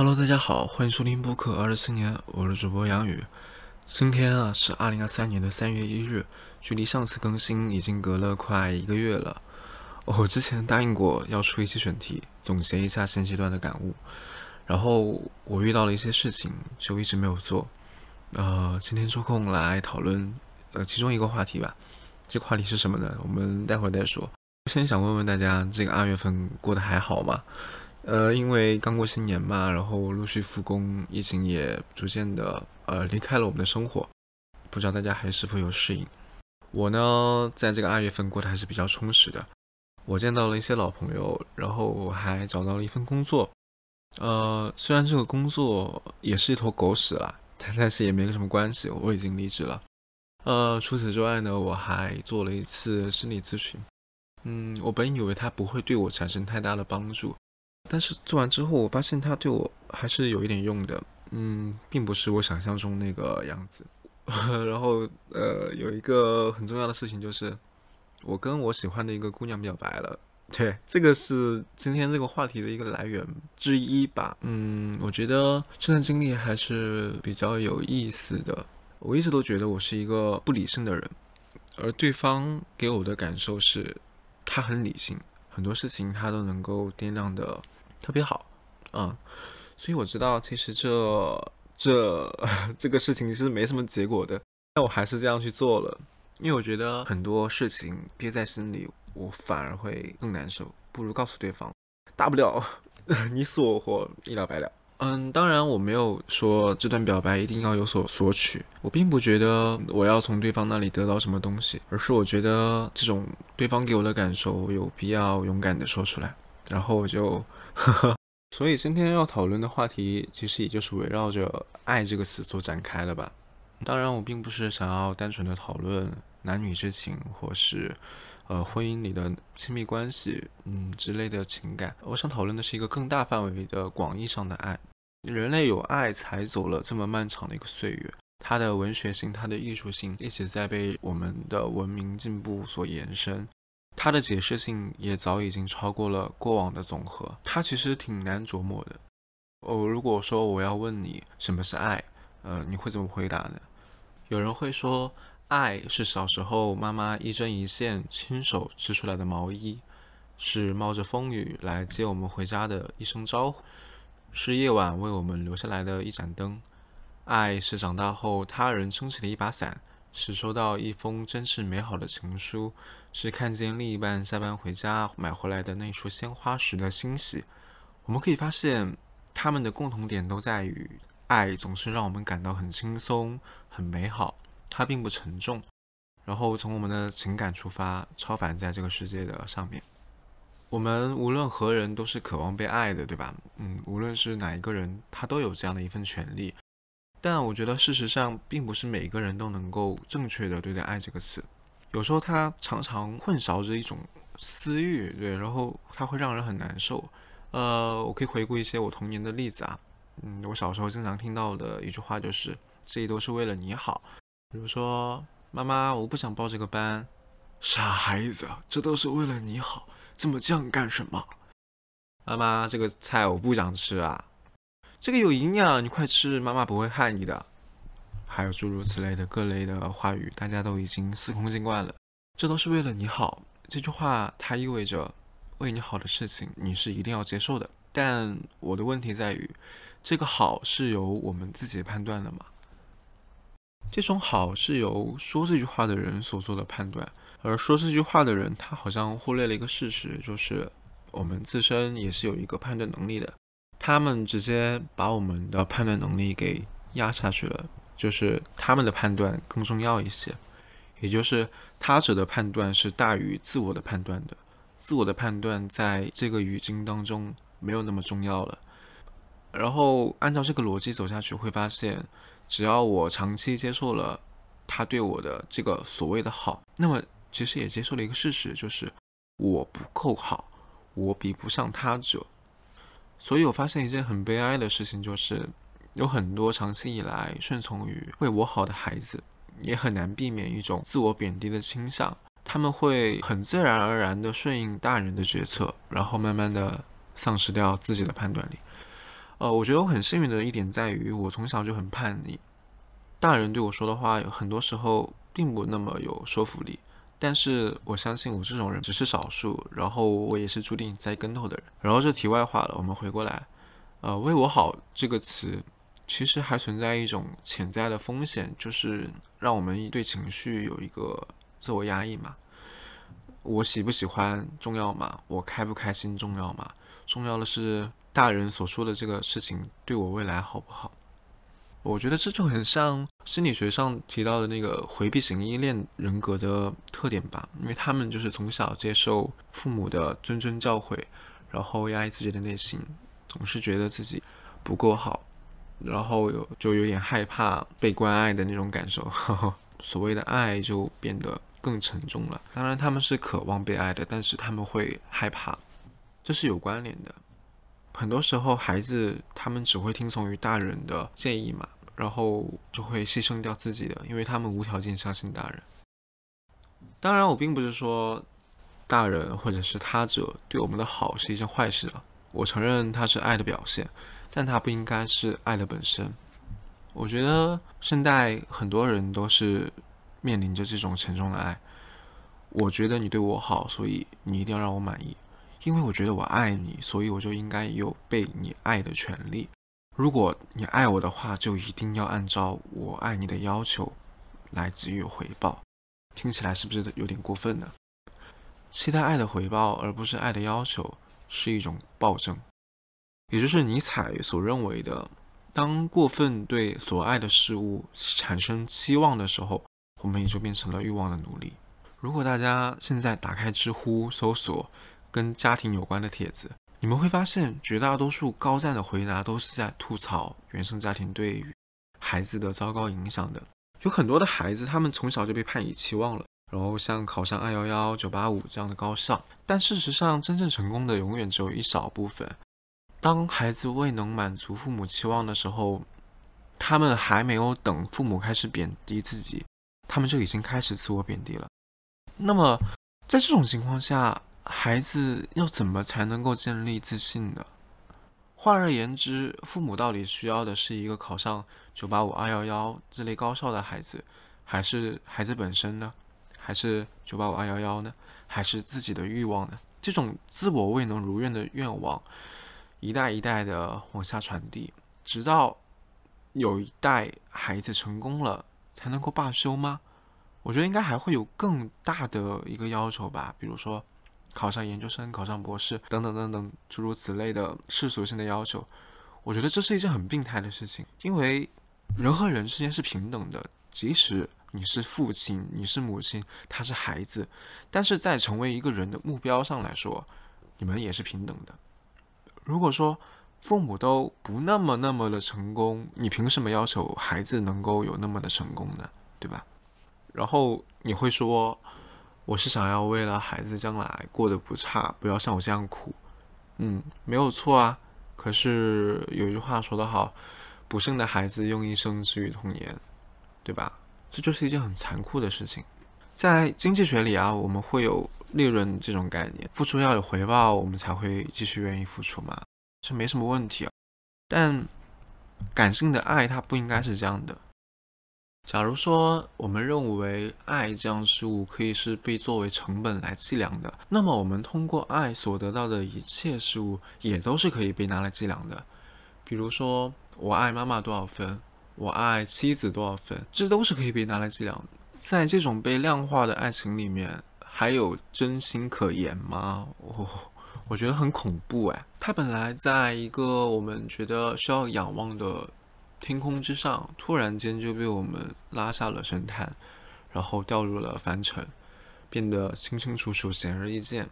Hello，大家好，欢迎收听播客二十四年，我是主播杨宇。今天啊是二零二三年的三月一日，距离上次更新已经隔了快一个月了。我之前答应过要出一期选题，总结一下现阶段的感悟，然后我遇到了一些事情，就一直没有做。呃，今天抽空来讨论呃其中一个话题吧。这个话题是什么呢？我们待会儿再说。先想问问大家，这个二月份过得还好吗？呃，因为刚过新年嘛，然后陆续复工，疫情也逐渐的呃离开了我们的生活，不知道大家还是否有适应？我呢，在这个二月份过得还是比较充实的，我见到了一些老朋友，然后我还找到了一份工作，呃，虽然这个工作也是一坨狗屎啦，但是也没什么关系，我已经离职了。呃，除此之外呢，我还做了一次心理咨询，嗯，我本以为它不会对我产生太大的帮助。但是做完之后，我发现它对我还是有一点用的，嗯，并不是我想象中那个样子。然后，呃，有一个很重要的事情就是，我跟我喜欢的一个姑娘表白了。对，这个是今天这个话题的一个来源之一吧。嗯，我觉得这段经历还是比较有意思的。我一直都觉得我是一个不理性的人，而对方给我的感受是，他很理性。很多事情他都能够掂量的特别好，嗯，所以我知道其实这这这个事情是没什么结果的，但我还是这样去做了，因为我觉得很多事情憋在心里，我反而会更难受，不如告诉对方，大不了 你死我活，一了百了。嗯，当然我没有说这段表白一定要有所索取，我并不觉得我要从对方那里得到什么东西，而是我觉得这种对方给我的感受我有必要勇敢的说出来，然后我就，呵呵。所以今天要讨论的话题其实也就是围绕着“爱”这个词所展开的吧。当然，我并不是想要单纯的讨论男女之情，或是。呃，婚姻里的亲密关系，嗯之类的情感，我想讨论的是一个更大范围的广义上的爱。人类有爱才走了这么漫长的一个岁月，它的文学性、它的艺术性一直在被我们的文明进步所延伸，它的解释性也早已经超过了过往的总和。它其实挺难琢磨的。哦，如果说我要问你什么是爱，呃，你会怎么回答呢？有人会说。爱是小时候妈妈一针一线亲手织出来的毛衣，是冒着风雨来接我们回家的一声招呼，是夜晚为我们留下来的一盏灯。爱是长大后他人撑起的一把伞，是收到一封真挚美好的情书，是看见另一半下班回家买回来的那束鲜花时的欣喜。我们可以发现，他们的共同点都在于，爱总是让我们感到很轻松、很美好。它并不沉重，然后从我们的情感出发，超凡在这个世界的上面。我们无论何人都是渴望被爱的，对吧？嗯，无论是哪一个人，他都有这样的一份权利。但我觉得事实上，并不是每一个人都能够正确的对待“爱”这个词。有时候它常常混淆着一种私欲，对，然后它会让人很难受。呃，我可以回顾一些我童年的例子啊。嗯，我小时候经常听到的一句话就是：“这都是为了你好。”比如说，妈妈，我不想报这个班。傻孩子，这都是为了你好，这么犟干什么？妈妈，这个菜我不想吃啊。这个有营养，你快吃，妈妈不会害你的。还有诸如此类的各类的话语，大家都已经司空见惯了。这都是为了你好，这句话它意味着为你好的事情你是一定要接受的。但我的问题在于，这个好是由我们自己判断的吗？这种好是由说这句话的人所做的判断，而说这句话的人，他好像忽略了一个事实，就是我们自身也是有一个判断能力的。他们直接把我们的判断能力给压下去了，就是他们的判断更重要一些，也就是他者的判断是大于自我的判断的，自我的判断在这个语境当中没有那么重要了。然后按照这个逻辑走下去，会发现。只要我长期接受了他对我的这个所谓的好，那么其实也接受了一个事实，就是我不够好，我比不上他者。所以我发现一件很悲哀的事情，就是有很多长期以来顺从于为我好的孩子，也很难避免一种自我贬低的倾向。他们会很自然而然地顺应大人的决策，然后慢慢地丧失掉自己的判断力。呃，我觉得我很幸运的一点在于，我从小就很叛逆，大人对我说的话，有很多时候并不那么有说服力。但是我相信我这种人只是少数，然后我也是注定栽跟头的人。然后这题外话了，我们回过来，呃，为我好这个词，其实还存在一种潜在的风险，就是让我们对情绪有一个自我压抑嘛。我喜不喜欢重要吗？我开不开心重要吗？重要的是大人所说的这个事情对我未来好不好？我觉得这就很像心理学上提到的那个回避型依恋人格的特点吧，因为他们就是从小接受父母的谆谆教诲，然后压抑自己的内心，总是觉得自己不够好，然后有就有点害怕被关爱的那种感受，呵 呵所谓的爱就变得。更沉重了。当然，他们是渴望被爱的，但是他们会害怕，这是有关联的。很多时候，孩子他们只会听从于大人的建议嘛，然后就会牺牲掉自己的，因为他们无条件相信大人。当然，我并不是说大人或者是他者对我们的好是一件坏事啊。我承认他是爱的表现，但他不应该是爱的本身。我觉得现代很多人都是。面临着这种沉重的爱，我觉得你对我好，所以你一定要让我满意，因为我觉得我爱你，所以我就应该有被你爱的权利。如果你爱我的话，就一定要按照我爱你的要求来给予回报。听起来是不是有点过分呢？期待爱的回报而不是爱的要求，是一种暴政，也就是尼采所认为的，当过分对所爱的事物产生期望的时候。我们也就变成了欲望的奴隶。如果大家现在打开知乎搜索跟家庭有关的帖子，你们会发现绝大多数高赞的回答都是在吐槽原生家庭对于孩子的糟糕影响的。有很多的孩子，他们从小就被判以期望了，然后像考上二幺幺、九八五这样的高校，但事实上真正成功的永远只有一少部分。当孩子未能满足父母期望的时候，他们还没有等父母开始贬低自己。他们就已经开始自我贬低了。那么，在这种情况下，孩子要怎么才能够建立自信呢？换而言之，父母到底需要的是一个考上九八五、二幺幺这类高校的孩子，还是孩子本身呢？还是九八五、二幺幺呢？还是自己的欲望呢？这种自我未能如愿的愿望，一代一代的往下传递，直到有一代孩子成功了。才能够罢休吗？我觉得应该还会有更大的一个要求吧，比如说考上研究生、考上博士等等等等诸如此类的世俗性的要求。我觉得这是一件很病态的事情，因为人和人之间是平等的，即使你是父亲，你是母亲，他是孩子，但是在成为一个人的目标上来说，你们也是平等的。如果说，父母都不那么那么的成功，你凭什么要求孩子能够有那么的成功呢？对吧？然后你会说，我是想要为了孩子将来过得不差，不要像我这样苦。嗯，没有错啊。可是有一句话说得好，不幸的孩子用一生治愈童年，对吧？这就是一件很残酷的事情。在经济学里啊，我们会有利润这种概念，付出要有回报，我们才会继续愿意付出嘛。这没什么问题啊，但感性的爱它不应该是这样的。假如说我们认为爱这样事物可以是被作为成本来计量的，那么我们通过爱所得到的一切事物也都是可以被拿来计量的。比如说，我爱妈妈多少分，我爱妻子多少分，这都是可以被拿来计量的。在这种被量化的爱情里面，还有真心可言吗？哦。我觉得很恐怖哎，他本来在一个我们觉得需要仰望的天空之上，突然间就被我们拉下了神坛，然后掉入了凡尘，变得清清楚楚、显而易见。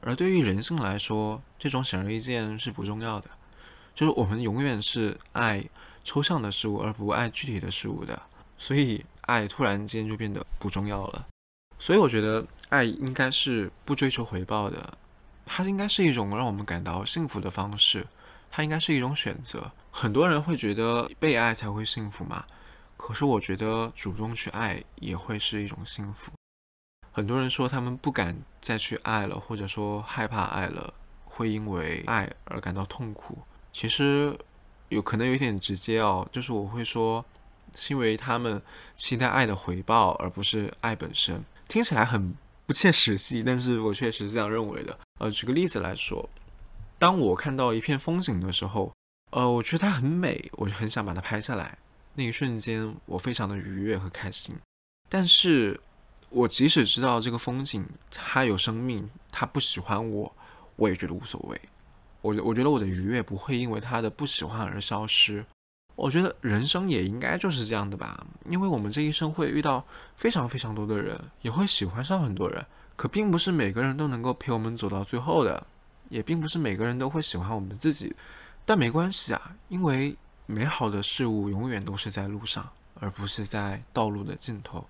而对于人性来说，这种显而易见是不重要的，就是我们永远是爱抽象的事物而不爱具体的事物的，所以爱突然间就变得不重要了。所以我觉得爱应该是不追求回报的。它应该是一种让我们感到幸福的方式，它应该是一种选择。很多人会觉得被爱才会幸福嘛？可是我觉得主动去爱也会是一种幸福。很多人说他们不敢再去爱了，或者说害怕爱了，会因为爱而感到痛苦。其实有可能有点直接哦，就是我会说，是因为他们期待爱的回报，而不是爱本身。听起来很不切实际，但是我确实是这样认为的。呃，举个例子来说，当我看到一片风景的时候，呃，我觉得它很美，我就很想把它拍下来。那一瞬间，我非常的愉悦和开心。但是，我即使知道这个风景它有生命，它不喜欢我，我也觉得无所谓。我我觉得我的愉悦不会因为他的不喜欢而消失。我觉得人生也应该就是这样的吧，因为我们这一生会遇到非常非常多的人，也会喜欢上很多人，可并不是每个人都能够陪我们走到最后的，也并不是每个人都会喜欢我们自己。但没关系啊，因为美好的事物永远都是在路上，而不是在道路的尽头。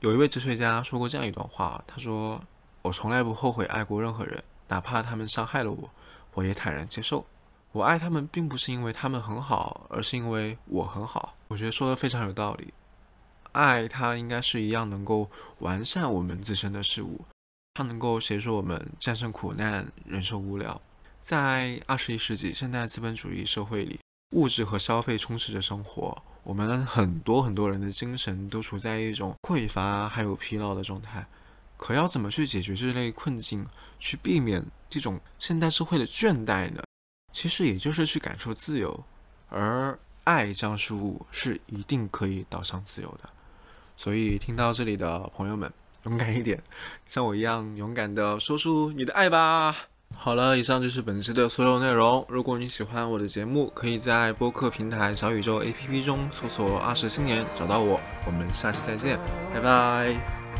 有一位哲学家说过这样一段话，他说：“我从来不后悔爱过任何人，哪怕他们伤害了我。”我也坦然接受，我爱他们并不是因为他们很好，而是因为我很好。我觉得说的非常有道理。爱它应该是一样能够完善我们自身的事物，它能够协助我们战胜苦难，忍受无聊。在二十一世纪现代资本主义社会里，物质和消费充斥着生活，我们很多很多人的精神都处在一种匮乏还有疲劳的状态。可要怎么去解决这类困境，去避免这种现代社会的倦怠呢？其实也就是去感受自由，而爱这样事物是一定可以导向自由的。所以听到这里的朋友们，勇敢一点，像我一样勇敢的说出你的爱吧。好了，以上就是本期的所有内容。如果你喜欢我的节目，可以在播客平台小宇宙 APP 中搜索“二十青年”找到我。我们下期再见，拜拜。